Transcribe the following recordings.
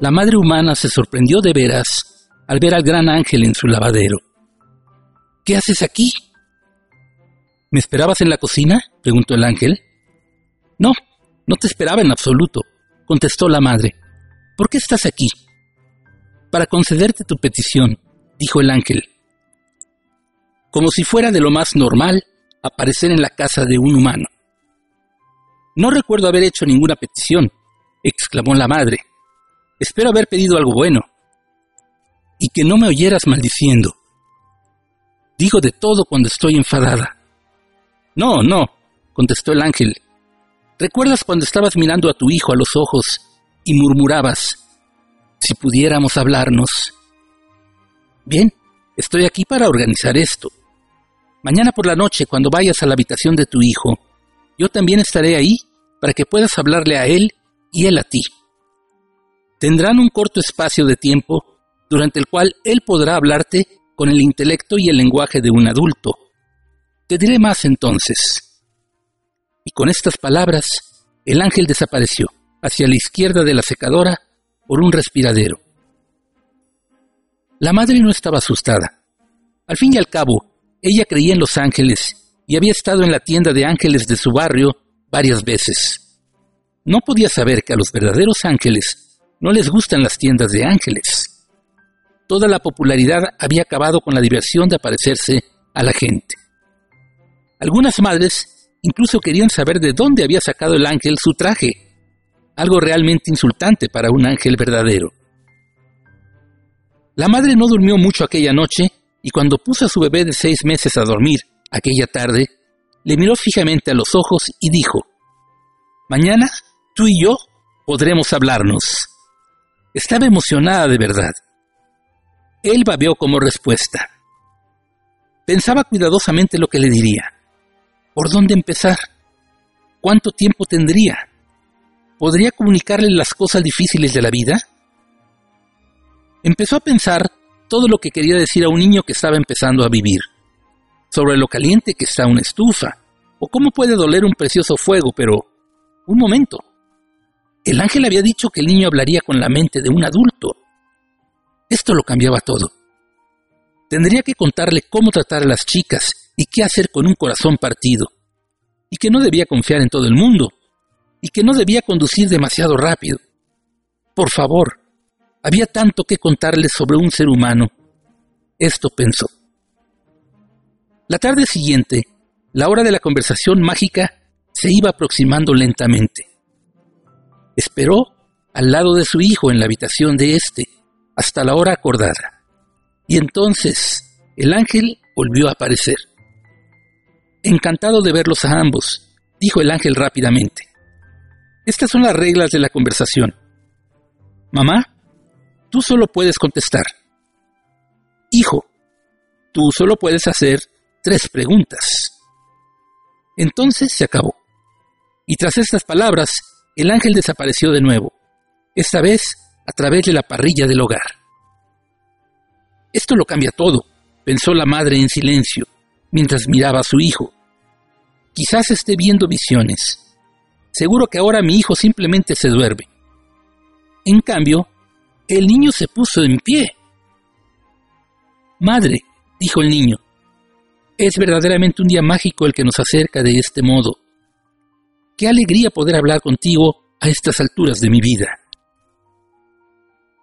La madre humana se sorprendió de veras al ver al gran ángel en su lavadero. ¿Qué haces aquí? ¿Me esperabas en la cocina? preguntó el ángel. No, no te esperaba en absoluto, contestó la madre. ¿Por qué estás aquí? Para concederte tu petición, dijo el ángel. Como si fuera de lo más normal aparecer en la casa de un humano. No recuerdo haber hecho ninguna petición, exclamó la madre. Espero haber pedido algo bueno. Y que no me oyeras maldiciendo. Digo de todo cuando estoy enfadada. No, no, contestó el ángel. ¿Recuerdas cuando estabas mirando a tu hijo a los ojos y murmurabas, si pudiéramos hablarnos? Bien, estoy aquí para organizar esto. Mañana por la noche, cuando vayas a la habitación de tu hijo, yo también estaré ahí para que puedas hablarle a él y él a ti. Tendrán un corto espacio de tiempo durante el cual él podrá hablarte con el intelecto y el lenguaje de un adulto. Te diré más entonces. Y con estas palabras, el ángel desapareció hacia la izquierda de la secadora por un respiradero. La madre no estaba asustada. Al fin y al cabo, ella creía en los ángeles y había estado en la tienda de ángeles de su barrio varias veces. No podía saber que a los verdaderos ángeles no les gustan las tiendas de ángeles. Toda la popularidad había acabado con la diversión de aparecerse a la gente. Algunas madres incluso querían saber de dónde había sacado el ángel su traje, algo realmente insultante para un ángel verdadero. La madre no durmió mucho aquella noche y cuando puso a su bebé de seis meses a dormir aquella tarde, le miró fijamente a los ojos y dijo, Mañana tú y yo podremos hablarnos. Estaba emocionada de verdad. Él babeó como respuesta. Pensaba cuidadosamente lo que le diría. ¿Por dónde empezar? ¿Cuánto tiempo tendría? ¿Podría comunicarle las cosas difíciles de la vida? Empezó a pensar todo lo que quería decir a un niño que estaba empezando a vivir, sobre lo caliente que está una estufa, o cómo puede doler un precioso fuego, pero... Un momento. El ángel había dicho que el niño hablaría con la mente de un adulto. Esto lo cambiaba todo. Tendría que contarle cómo tratar a las chicas y qué hacer con un corazón partido, y que no debía confiar en todo el mundo, y que no debía conducir demasiado rápido. Por favor, había tanto que contarle sobre un ser humano. Esto pensó. La tarde siguiente, la hora de la conversación mágica se iba aproximando lentamente. Esperó al lado de su hijo en la habitación de éste hasta la hora acordada. Y entonces el ángel volvió a aparecer. Encantado de verlos a ambos, dijo el ángel rápidamente. Estas son las reglas de la conversación. Mamá, tú solo puedes contestar. Hijo, tú solo puedes hacer tres preguntas. Entonces se acabó. Y tras estas palabras, el ángel desapareció de nuevo, esta vez a través de la parrilla del hogar. Esto lo cambia todo, pensó la madre en silencio, mientras miraba a su hijo. Quizás esté viendo visiones. Seguro que ahora mi hijo simplemente se duerme. En cambio, el niño se puso en pie. Madre, dijo el niño, es verdaderamente un día mágico el que nos acerca de este modo. Qué alegría poder hablar contigo a estas alturas de mi vida.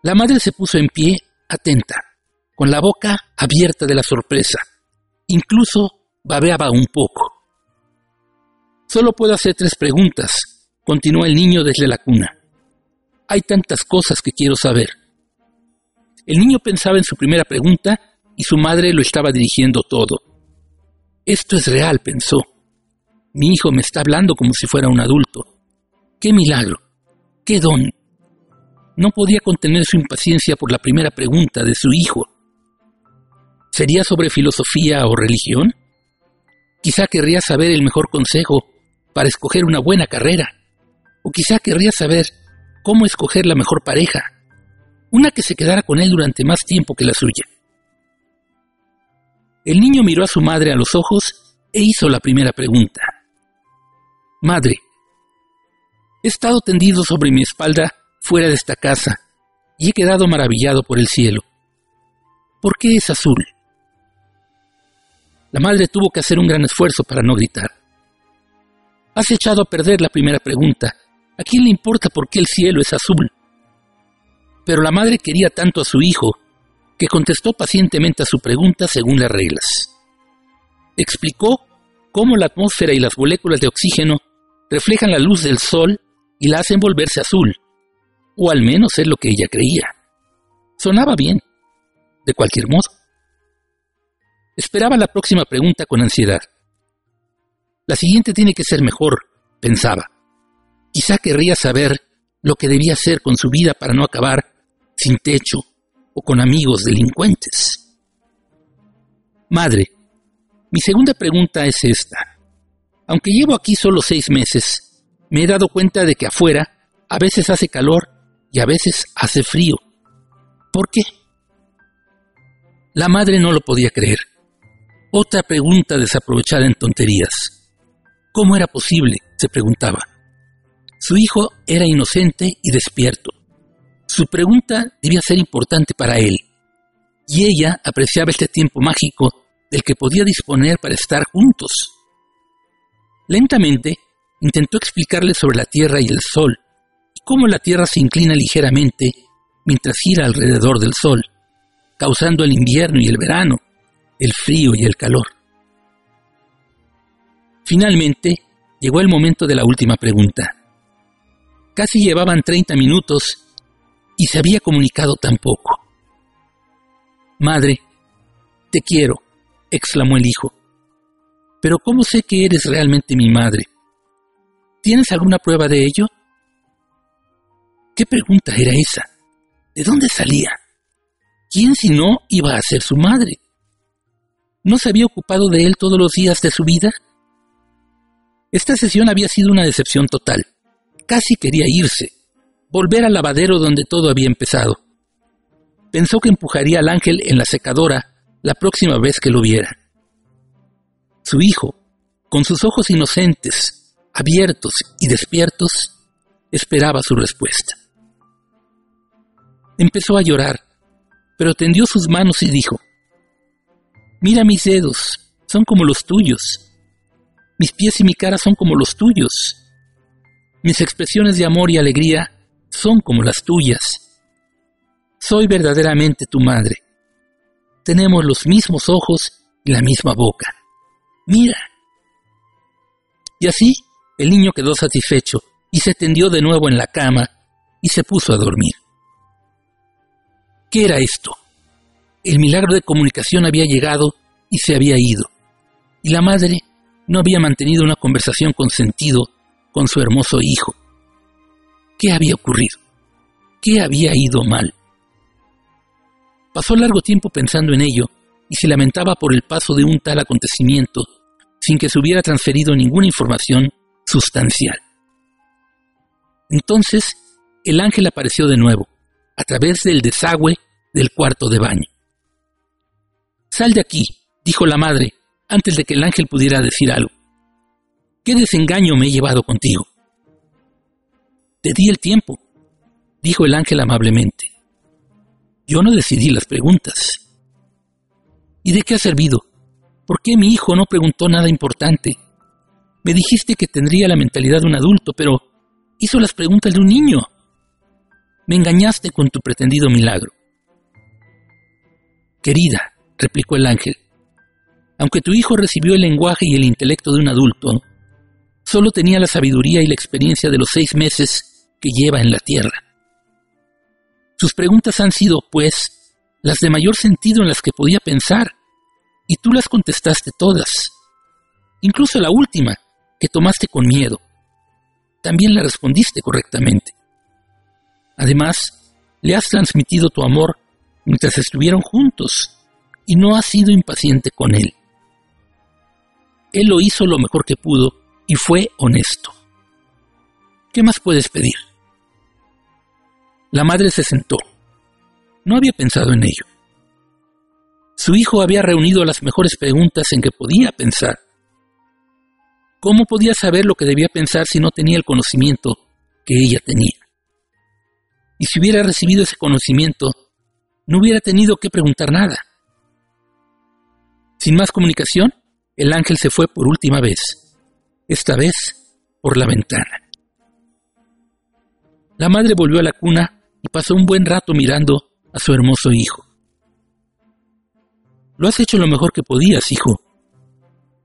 La madre se puso en pie, atenta, con la boca abierta de la sorpresa. Incluso babeaba un poco. Solo puedo hacer tres preguntas, continuó el niño desde la cuna. Hay tantas cosas que quiero saber. El niño pensaba en su primera pregunta y su madre lo estaba dirigiendo todo. Esto es real, pensó. Mi hijo me está hablando como si fuera un adulto. ¡Qué milagro! ¡Qué don! No podía contener su impaciencia por la primera pregunta de su hijo. ¿Sería sobre filosofía o religión? Quizá querría saber el mejor consejo para escoger una buena carrera. O quizá querría saber cómo escoger la mejor pareja, una que se quedara con él durante más tiempo que la suya. El niño miró a su madre a los ojos e hizo la primera pregunta. Madre, he estado tendido sobre mi espalda fuera de esta casa y he quedado maravillado por el cielo. ¿Por qué es azul? La madre tuvo que hacer un gran esfuerzo para no gritar. Has echado a perder la primera pregunta. ¿A quién le importa por qué el cielo es azul? Pero la madre quería tanto a su hijo que contestó pacientemente a su pregunta según las reglas. Explicó cómo la atmósfera y las moléculas de oxígeno reflejan la luz del sol y la hacen volverse azul, o al menos es lo que ella creía. Sonaba bien, de cualquier modo. Esperaba la próxima pregunta con ansiedad. La siguiente tiene que ser mejor, pensaba. Quizá querría saber lo que debía hacer con su vida para no acabar sin techo o con amigos delincuentes. Madre, mi segunda pregunta es esta. Aunque llevo aquí solo seis meses, me he dado cuenta de que afuera a veces hace calor y a veces hace frío. ¿Por qué? La madre no lo podía creer. Otra pregunta desaprovechada en tonterías. ¿Cómo era posible? se preguntaba. Su hijo era inocente y despierto. Su pregunta debía ser importante para él, y ella apreciaba este tiempo mágico del que podía disponer para estar juntos. Lentamente intentó explicarle sobre la Tierra y el Sol, y cómo la Tierra se inclina ligeramente mientras gira alrededor del Sol, causando el invierno y el verano, el frío y el calor. Finalmente, llegó el momento de la última pregunta. Casi llevaban 30 minutos y se había comunicado tan poco. Madre, te quiero, exclamó el hijo. Pero ¿cómo sé que eres realmente mi madre? ¿Tienes alguna prueba de ello? ¿Qué pregunta era esa? ¿De dónde salía? ¿Quién si no iba a ser su madre? ¿No se había ocupado de él todos los días de su vida? Esta sesión había sido una decepción total. Casi quería irse, volver al lavadero donde todo había empezado. Pensó que empujaría al ángel en la secadora la próxima vez que lo viera. Su hijo, con sus ojos inocentes, abiertos y despiertos, esperaba su respuesta. Empezó a llorar, pero tendió sus manos y dijo, Mira mis dedos, son como los tuyos. Mis pies y mi cara son como los tuyos. Mis expresiones de amor y alegría son como las tuyas. Soy verdaderamente tu madre. Tenemos los mismos ojos y la misma boca. Mira. Y así el niño quedó satisfecho y se tendió de nuevo en la cama y se puso a dormir. ¿Qué era esto? El milagro de comunicación había llegado y se había ido, y la madre no había mantenido una conversación con sentido con su hermoso hijo. ¿Qué había ocurrido? ¿Qué había ido mal? Pasó largo tiempo pensando en ello y se lamentaba por el paso de un tal acontecimiento sin que se hubiera transferido ninguna información sustancial. Entonces el ángel apareció de nuevo, a través del desagüe del cuarto de baño. Sal de aquí, dijo la madre, antes de que el ángel pudiera decir algo. ¿Qué desengaño me he llevado contigo? Te di el tiempo, dijo el ángel amablemente. Yo no decidí las preguntas. ¿Y de qué ha servido? ¿Por qué mi hijo no preguntó nada importante? Me dijiste que tendría la mentalidad de un adulto, pero hizo las preguntas de un niño. Me engañaste con tu pretendido milagro. Querida, replicó el ángel. Aunque tu hijo recibió el lenguaje y el intelecto de un adulto, solo tenía la sabiduría y la experiencia de los seis meses que lleva en la tierra. Sus preguntas han sido, pues, las de mayor sentido en las que podía pensar, y tú las contestaste todas, incluso la última, que tomaste con miedo. También la respondiste correctamente. Además, le has transmitido tu amor mientras estuvieron juntos y no ha sido impaciente con él. Él lo hizo lo mejor que pudo y fue honesto. ¿Qué más puedes pedir? La madre se sentó. No había pensado en ello. Su hijo había reunido las mejores preguntas en que podía pensar. ¿Cómo podía saber lo que debía pensar si no tenía el conocimiento que ella tenía? y si hubiera recibido ese conocimiento, no hubiera tenido que preguntar nada. Sin más comunicación, el ángel se fue por última vez, esta vez por la ventana. La madre volvió a la cuna y pasó un buen rato mirando a su hermoso hijo. Lo has hecho lo mejor que podías, hijo,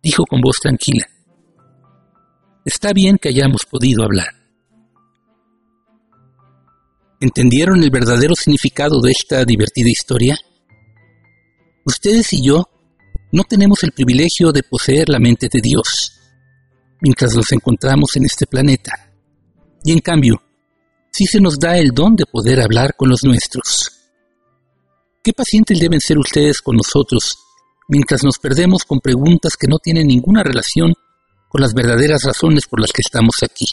dijo con voz tranquila. Está bien que hayamos podido hablar. ¿Entendieron el verdadero significado de esta divertida historia? Ustedes y yo no tenemos el privilegio de poseer la mente de Dios mientras nos encontramos en este planeta. Y en cambio, sí se nos da el don de poder hablar con los nuestros. Qué pacientes deben ser ustedes con nosotros mientras nos perdemos con preguntas que no tienen ninguna relación con las verdaderas razones por las que estamos aquí.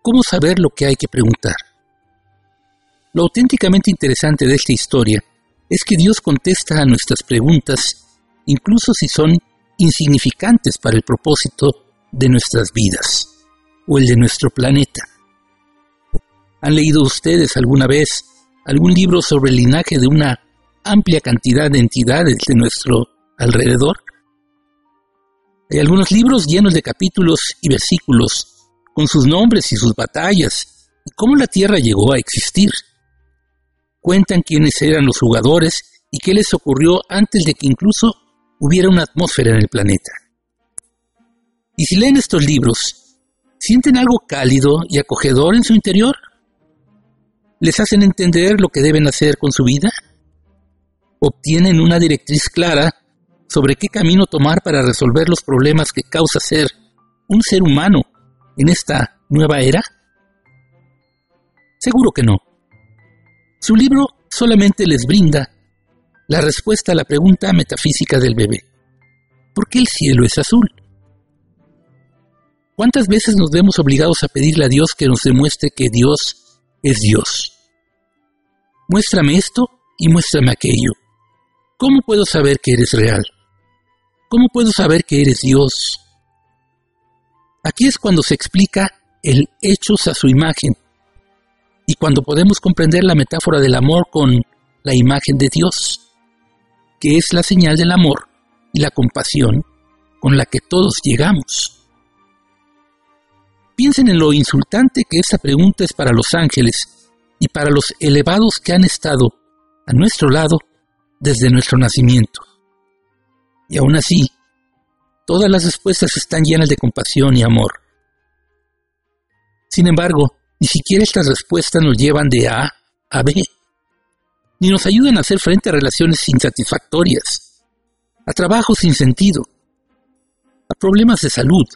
¿Cómo saber lo que hay que preguntar? Lo auténticamente interesante de esta historia es que Dios contesta a nuestras preguntas incluso si son insignificantes para el propósito de nuestras vidas o el de nuestro planeta. ¿Han leído ustedes alguna vez algún libro sobre el linaje de una amplia cantidad de entidades de nuestro alrededor? Hay algunos libros llenos de capítulos y versículos con sus nombres y sus batallas y cómo la Tierra llegó a existir. Cuentan quiénes eran los jugadores y qué les ocurrió antes de que incluso hubiera una atmósfera en el planeta. Y si leen estos libros, ¿sienten algo cálido y acogedor en su interior? ¿Les hacen entender lo que deben hacer con su vida? ¿Obtienen una directriz clara sobre qué camino tomar para resolver los problemas que causa ser un ser humano en esta nueva era? Seguro que no. Su libro solamente les brinda la respuesta a la pregunta metafísica del bebé. ¿Por qué el cielo es azul? ¿Cuántas veces nos vemos obligados a pedirle a Dios que nos demuestre que Dios es Dios? Muéstrame esto y muéstrame aquello. ¿Cómo puedo saber que eres real? ¿Cómo puedo saber que eres Dios? Aquí es cuando se explica el hechos a su imagen y cuando podemos comprender la metáfora del amor con la imagen de Dios que es la señal del amor y la compasión con la que todos llegamos. Piensen en lo insultante que esta pregunta es para los ángeles y para los elevados que han estado a nuestro lado desde nuestro nacimiento. Y aún así, todas las respuestas están llenas de compasión y amor. Sin embargo, ni siquiera estas respuestas nos llevan de A a B ni nos ayudan a hacer frente a relaciones insatisfactorias, a trabajos sin sentido, a problemas de salud,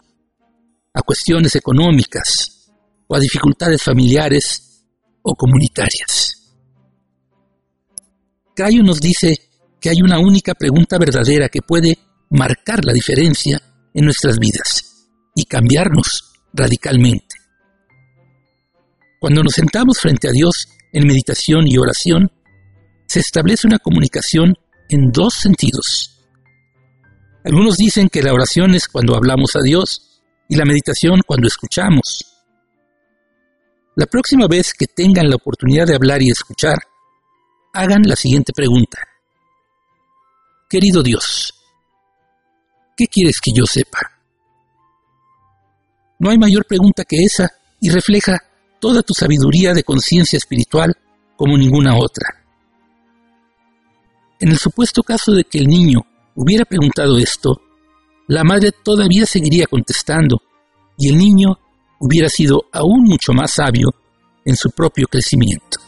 a cuestiones económicas o a dificultades familiares o comunitarias. Cayo nos dice que hay una única pregunta verdadera que puede marcar la diferencia en nuestras vidas y cambiarnos radicalmente. Cuando nos sentamos frente a Dios en meditación y oración, se establece una comunicación en dos sentidos. Algunos dicen que la oración es cuando hablamos a Dios y la meditación cuando escuchamos. La próxima vez que tengan la oportunidad de hablar y escuchar, hagan la siguiente pregunta. Querido Dios, ¿qué quieres que yo sepa? No hay mayor pregunta que esa y refleja toda tu sabiduría de conciencia espiritual como ninguna otra. En el supuesto caso de que el niño hubiera preguntado esto, la madre todavía seguiría contestando y el niño hubiera sido aún mucho más sabio en su propio crecimiento.